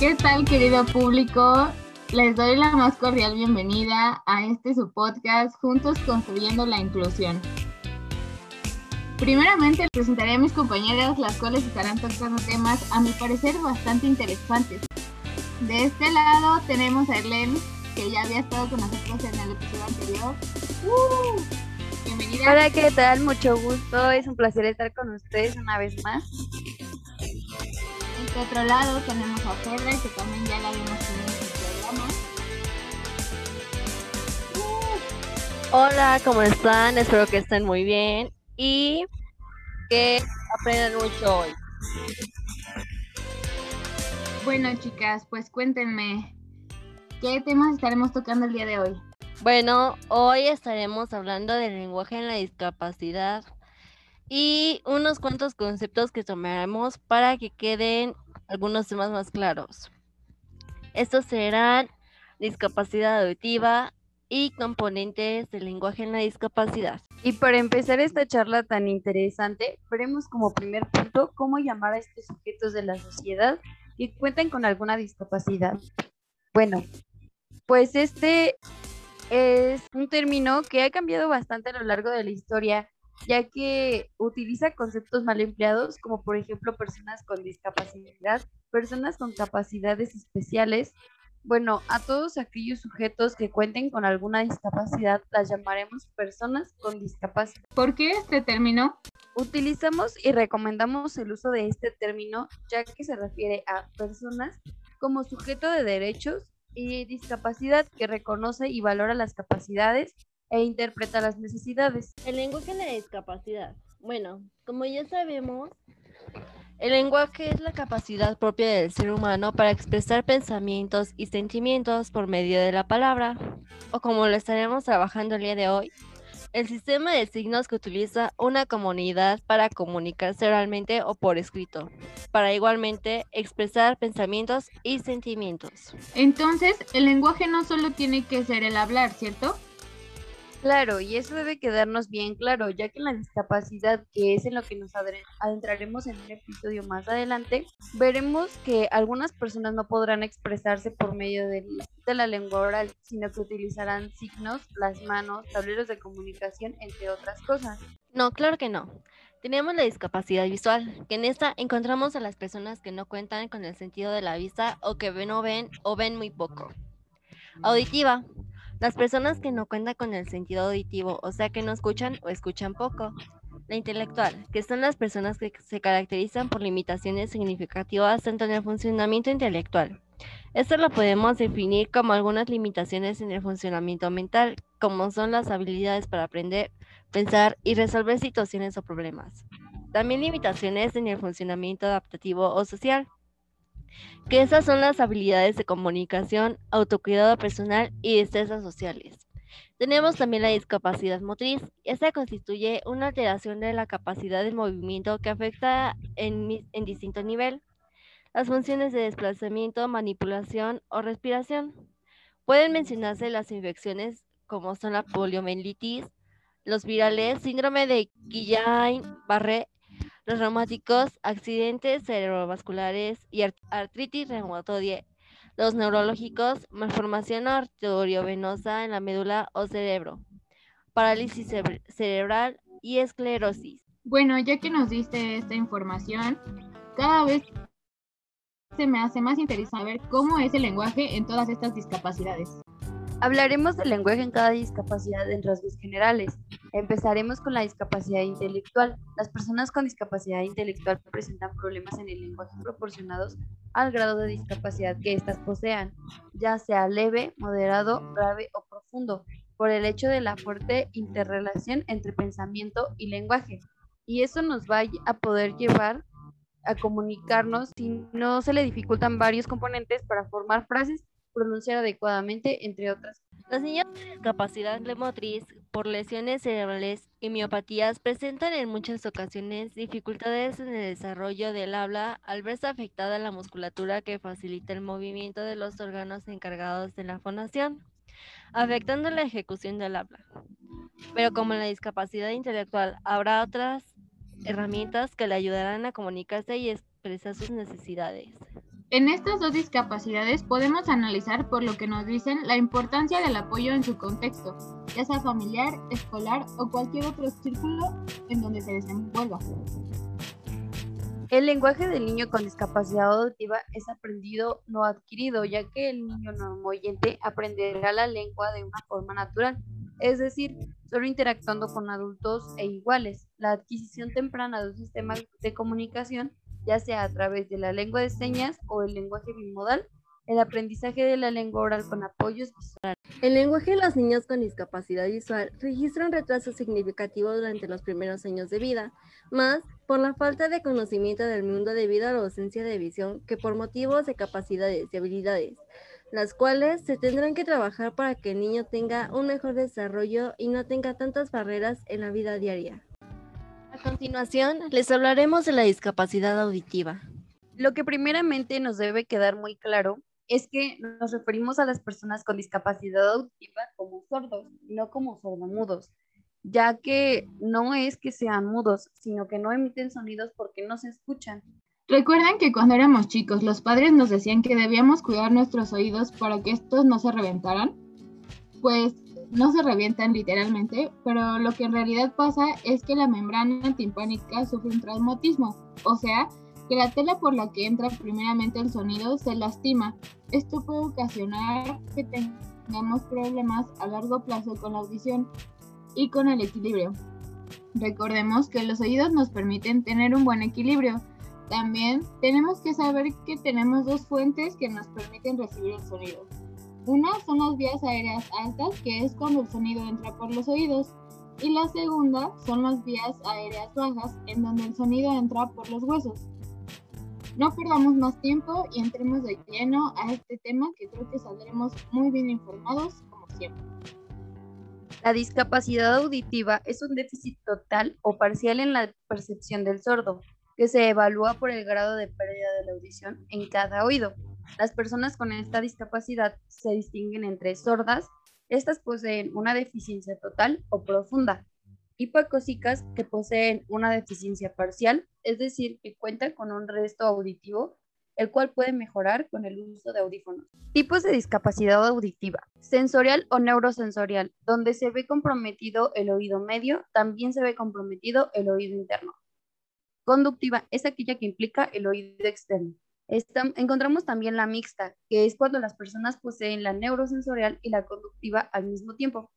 ¿Qué tal, querido público? Les doy la más cordial bienvenida a este su podcast, Juntos Construyendo la Inclusión. Primeramente presentaré a mis compañeras, las cuales estarán tocando temas, a mi parecer, bastante interesantes. De este lado tenemos a Erlen, que ya había estado con nosotros en el episodio anterior. ¡Uh! Bienvenida. Hola, ¿qué tal? Mucho gusto. Es un placer estar con ustedes una vez más. De otro lado tenemos a Fedra, que también ya la vimos en el programa. Hola, ¿cómo están? Espero que estén muy bien y que aprendan mucho hoy. Bueno, chicas, pues cuéntenme, ¿qué temas estaremos tocando el día de hoy? Bueno, hoy estaremos hablando del lenguaje en la discapacidad y unos cuantos conceptos que tomaremos para que queden algunos temas más claros. Estos serán discapacidad auditiva y componentes del lenguaje en la discapacidad. Y para empezar esta charla tan interesante, veremos como primer punto cómo llamar a estos sujetos de la sociedad que cuentan con alguna discapacidad. Bueno, pues este es un término que ha cambiado bastante a lo largo de la historia ya que utiliza conceptos mal empleados, como por ejemplo personas con discapacidad, personas con capacidades especiales. Bueno, a todos aquellos sujetos que cuenten con alguna discapacidad las llamaremos personas con discapacidad. ¿Por qué este término? Utilizamos y recomendamos el uso de este término ya que se refiere a personas como sujeto de derechos y discapacidad que reconoce y valora las capacidades e interpreta las necesidades. El lenguaje en la discapacidad. Bueno, como ya sabemos, el lenguaje es la capacidad propia del ser humano para expresar pensamientos y sentimientos por medio de la palabra, o como lo estaremos trabajando el día de hoy, el sistema de signos que utiliza una comunidad para comunicarse oralmente o por escrito, para igualmente expresar pensamientos y sentimientos. Entonces, el lenguaje no solo tiene que ser el hablar, ¿cierto? Claro, y eso debe quedarnos bien claro, ya que la discapacidad, que es en lo que nos adentraremos en un episodio más adelante, veremos que algunas personas no podrán expresarse por medio de, de la lengua oral, sino que utilizarán signos, las manos, tableros de comunicación, entre otras cosas. No, claro que no. Tenemos la discapacidad visual, que en esta encontramos a las personas que no cuentan con el sentido de la vista o que no ven o ven muy poco. Auditiva, las personas que no cuentan con el sentido auditivo, o sea que no escuchan o escuchan poco. La intelectual, que son las personas que se caracterizan por limitaciones significativas tanto en el funcionamiento intelectual. Esto lo podemos definir como algunas limitaciones en el funcionamiento mental, como son las habilidades para aprender, pensar y resolver situaciones o problemas. También limitaciones en el funcionamiento adaptativo o social, que esas son las habilidades de comunicación, autocuidado personal y destrezas sociales. Tenemos también la discapacidad motriz. Esta constituye una alteración de la capacidad de movimiento que afecta en, en distinto nivel las funciones de desplazamiento, manipulación o respiración. Pueden mencionarse las infecciones como son la poliomielitis, los virales, síndrome de Guillain-Barré los reumáticos, accidentes cerebrovasculares y artritis reumatoide, los neurológicos, malformación arteriovenosa en la médula o cerebro, parálisis cerebral y esclerosis. Bueno, ya que nos diste esta información, cada vez se me hace más interesante saber cómo es el lenguaje en todas estas discapacidades. Hablaremos del lenguaje en cada discapacidad en rasgos generales. Empezaremos con la discapacidad intelectual. Las personas con discapacidad intelectual presentan problemas en el lenguaje proporcionados al grado de discapacidad que éstas posean, ya sea leve, moderado, grave o profundo, por el hecho de la fuerte interrelación entre pensamiento y lenguaje. Y eso nos va a poder llevar a comunicarnos si no se le dificultan varios componentes para formar frases pronunciar adecuadamente, entre otras. Los niños con discapacidad motriz por lesiones cerebrales y miopatías presentan en muchas ocasiones dificultades en el desarrollo del habla al verse afectada la musculatura que facilita el movimiento de los órganos encargados de la fonación, afectando la ejecución del habla. Pero como en la discapacidad intelectual habrá otras herramientas que le ayudarán a comunicarse y expresar sus necesidades. En estas dos discapacidades podemos analizar por lo que nos dicen la importancia del apoyo en su contexto, ya sea familiar, escolar o cualquier otro círculo en donde se desenvuelva. El lenguaje del niño con discapacidad auditiva es aprendido, no adquirido, ya que el niño normoyente aprenderá la lengua de una forma natural, es decir, solo interactuando con adultos e iguales. La adquisición temprana de un sistema de comunicación ya sea a través de la lengua de señas o el lenguaje bimodal, el aprendizaje de la lengua oral con apoyos visuales. El lenguaje de los niños con discapacidad visual registra un retraso significativo durante los primeros años de vida, más por la falta de conocimiento del mundo debido a la ausencia de visión que por motivos de capacidades y habilidades, las cuales se tendrán que trabajar para que el niño tenga un mejor desarrollo y no tenga tantas barreras en la vida diaria. A continuación, les hablaremos de la discapacidad auditiva. Lo que primeramente nos debe quedar muy claro es que nos referimos a las personas con discapacidad auditiva como sordos, no como sordomudos, ya que no es que sean mudos, sino que no emiten sonidos porque no se escuchan. Recuerden que cuando éramos chicos los padres nos decían que debíamos cuidar nuestros oídos para que estos no se reventaran. Pues no se revientan literalmente, pero lo que en realidad pasa es que la membrana timpánica sufre un traumatismo, o sea, que la tela por la que entra primeramente el sonido se lastima. Esto puede ocasionar que tengamos problemas a largo plazo con la audición y con el equilibrio. Recordemos que los oídos nos permiten tener un buen equilibrio. También tenemos que saber que tenemos dos fuentes que nos permiten recibir el sonido. Una son las vías aéreas altas, que es cuando el sonido entra por los oídos, y la segunda son las vías aéreas bajas, en donde el sonido entra por los huesos. No perdamos más tiempo y entremos de lleno a este tema que creo que saldremos muy bien informados, como siempre. La discapacidad auditiva es un déficit total o parcial en la percepción del sordo, que se evalúa por el grado de pérdida de la audición en cada oído. Las personas con esta discapacidad se distinguen entre sordas, estas poseen una deficiencia total o profunda, hipacósicas que poseen una deficiencia parcial, es decir, que cuentan con un resto auditivo, el cual puede mejorar con el uso de audífonos. Tipos de discapacidad auditiva. Sensorial o neurosensorial, donde se ve comprometido el oído medio, también se ve comprometido el oído interno. Conductiva es aquella que implica el oído externo encontramos también la mixta, que es cuando las personas poseen la neurosensorial y la conductiva al mismo tiempo.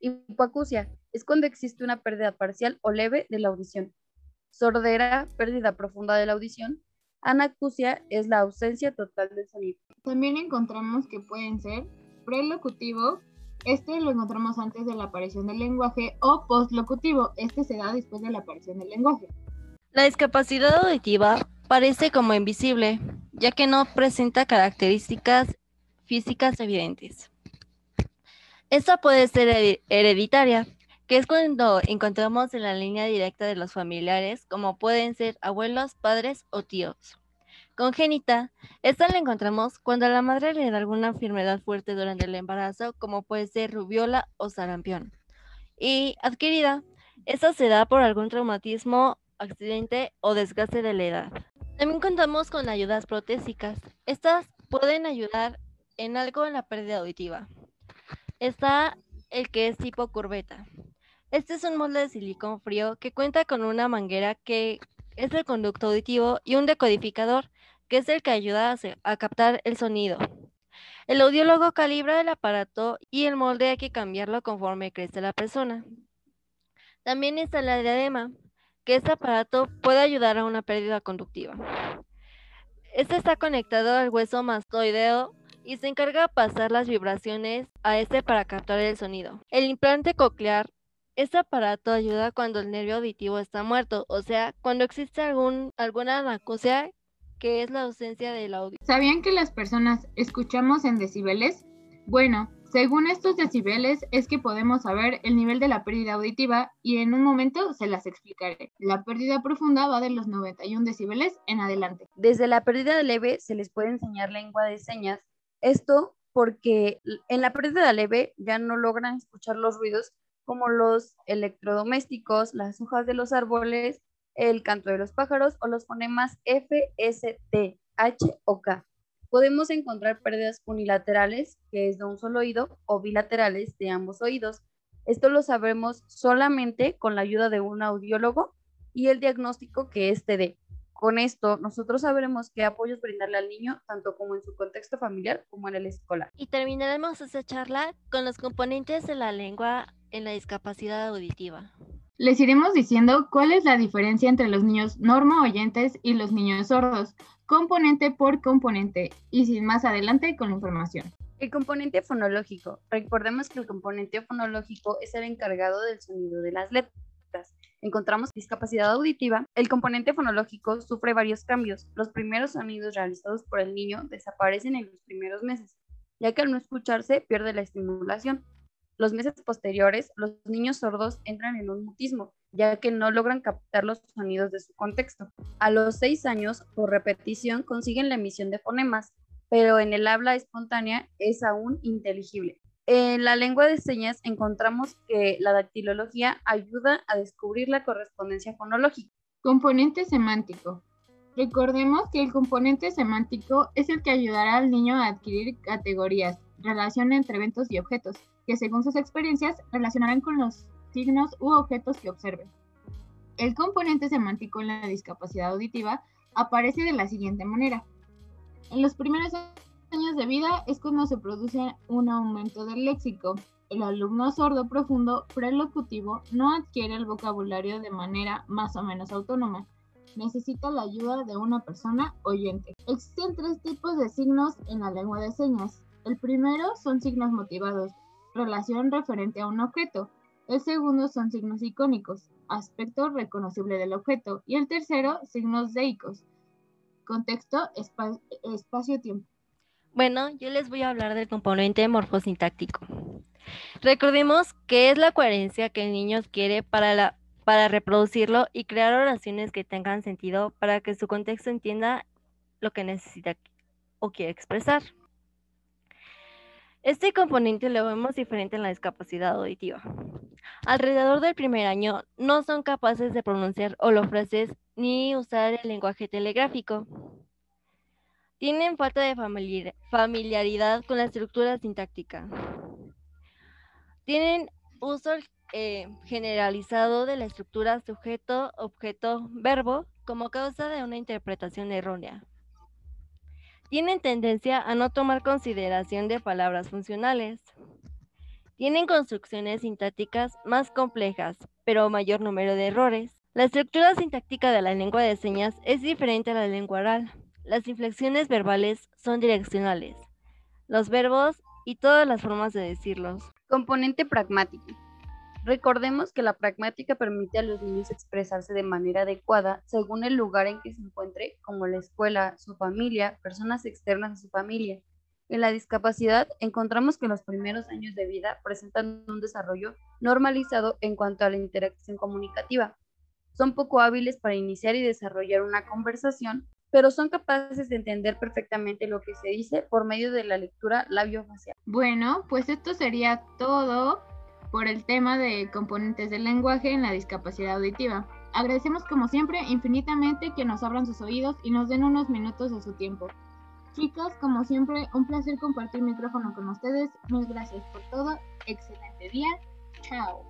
Hipoacusia es cuando existe una pérdida parcial o leve de la audición. Sordera, pérdida profunda de la audición. Anacusia es la ausencia total del sonido. También encontramos que pueden ser prelocutivo, este lo encontramos antes de la aparición del lenguaje, o postlocutivo, este se da después de la aparición del lenguaje. La discapacidad auditiva parece como invisible, ya que no presenta características físicas evidentes. Esta puede ser hereditaria, que es cuando encontramos en la línea directa de los familiares, como pueden ser abuelos, padres o tíos. Congénita, esta la encontramos cuando la madre le da alguna enfermedad fuerte durante el embarazo, como puede ser rubiola o sarampión. Y adquirida, esta se da por algún traumatismo, accidente o desgaste de la edad. También contamos con ayudas protésicas. Estas pueden ayudar en algo en la pérdida auditiva. Está el que es tipo curveta. Este es un molde de silicón frío que cuenta con una manguera que es el conducto auditivo y un decodificador que es el que ayuda a, a captar el sonido. El audiólogo calibra el aparato y el molde hay que cambiarlo conforme crece la persona. También está la diadema, que este aparato puede ayudar a una pérdida conductiva. Este está conectado al hueso mastoideo y se encarga de pasar las vibraciones a este para captar el sonido. El implante coclear, este aparato ayuda cuando el nervio auditivo está muerto, o sea, cuando existe algún, alguna anacusia que es la ausencia del audio. ¿Sabían que las personas escuchamos en decibeles? Bueno, según estos decibeles es que podemos saber el nivel de la pérdida auditiva y en un momento se las explicaré. La pérdida profunda va de los 91 decibeles en adelante. Desde la pérdida leve se les puede enseñar lengua de señas. Esto porque en la pérdida leve ya no logran escuchar los ruidos como los electrodomésticos, las hojas de los árboles, el canto de los pájaros o los fonemas F, S, T, H o K. Podemos encontrar pérdidas unilaterales, que es de un solo oído, o bilaterales de ambos oídos. Esto lo sabremos solamente con la ayuda de un audiólogo y el diagnóstico que éste dé. Con esto, nosotros sabremos qué apoyos brindarle al niño, tanto como en su contexto familiar como en el escolar. Y terminaremos esta charla con los componentes de la lengua en la discapacidad auditiva. Les iremos diciendo cuál es la diferencia entre los niños norma oyentes y los niños sordos, componente por componente, y sin más adelante con información. El componente fonológico. Recordemos que el componente fonológico es el encargado del sonido de las letras encontramos discapacidad auditiva, el componente fonológico sufre varios cambios. Los primeros sonidos realizados por el niño desaparecen en los primeros meses, ya que al no escucharse pierde la estimulación. Los meses posteriores, los niños sordos entran en un mutismo, ya que no logran captar los sonidos de su contexto. A los seis años, por repetición, consiguen la emisión de fonemas, pero en el habla espontánea es aún inteligible. En la lengua de señas encontramos que la dactilología ayuda a descubrir la correspondencia fonológica. Componente semántico. Recordemos que el componente semántico es el que ayudará al niño a adquirir categorías, relación entre eventos y objetos, que según sus experiencias relacionarán con los signos u objetos que observen. El componente semántico en la discapacidad auditiva aparece de la siguiente manera. En los primeros años de vida es cuando se produce un aumento del léxico. El alumno sordo profundo prelocutivo no adquiere el vocabulario de manera más o menos autónoma. Necesita la ayuda de una persona oyente. Existen tres tipos de signos en la lengua de señas. El primero son signos motivados, relación referente a un objeto. El segundo son signos icónicos, aspecto reconocible del objeto. Y el tercero, signos deicos, contexto, espacio-tiempo. Bueno, yo les voy a hablar del componente morfosintáctico. Recordemos que es la coherencia que el niño quiere para, para reproducirlo y crear oraciones que tengan sentido para que su contexto entienda lo que necesita o quiere expresar. Este componente lo vemos diferente en la discapacidad auditiva. Alrededor del primer año no son capaces de pronunciar frases ni usar el lenguaje telegráfico. Tienen falta de familiaridad con la estructura sintáctica. Tienen uso eh, generalizado de la estructura sujeto, objeto, verbo como causa de una interpretación errónea. Tienen tendencia a no tomar consideración de palabras funcionales. Tienen construcciones sintácticas más complejas, pero mayor número de errores. La estructura sintáctica de la lengua de señas es diferente a la lengua oral. Las inflexiones verbales son direccionales. Los verbos y todas las formas de decirlos. Componente pragmático. Recordemos que la pragmática permite a los niños expresarse de manera adecuada según el lugar en que se encuentre, como la escuela, su familia, personas externas a su familia. En la discapacidad encontramos que los primeros años de vida presentan un desarrollo normalizado en cuanto a la interacción comunicativa. Son poco hábiles para iniciar y desarrollar una conversación pero son capaces de entender perfectamente lo que se dice por medio de la lectura labio-facial. Bueno, pues esto sería todo por el tema de componentes del lenguaje en la discapacidad auditiva. Agradecemos como siempre infinitamente que nos abran sus oídos y nos den unos minutos de su tiempo. Chicas, como siempre, un placer compartir micrófono con ustedes. Muchas gracias por todo. Excelente día. Chao.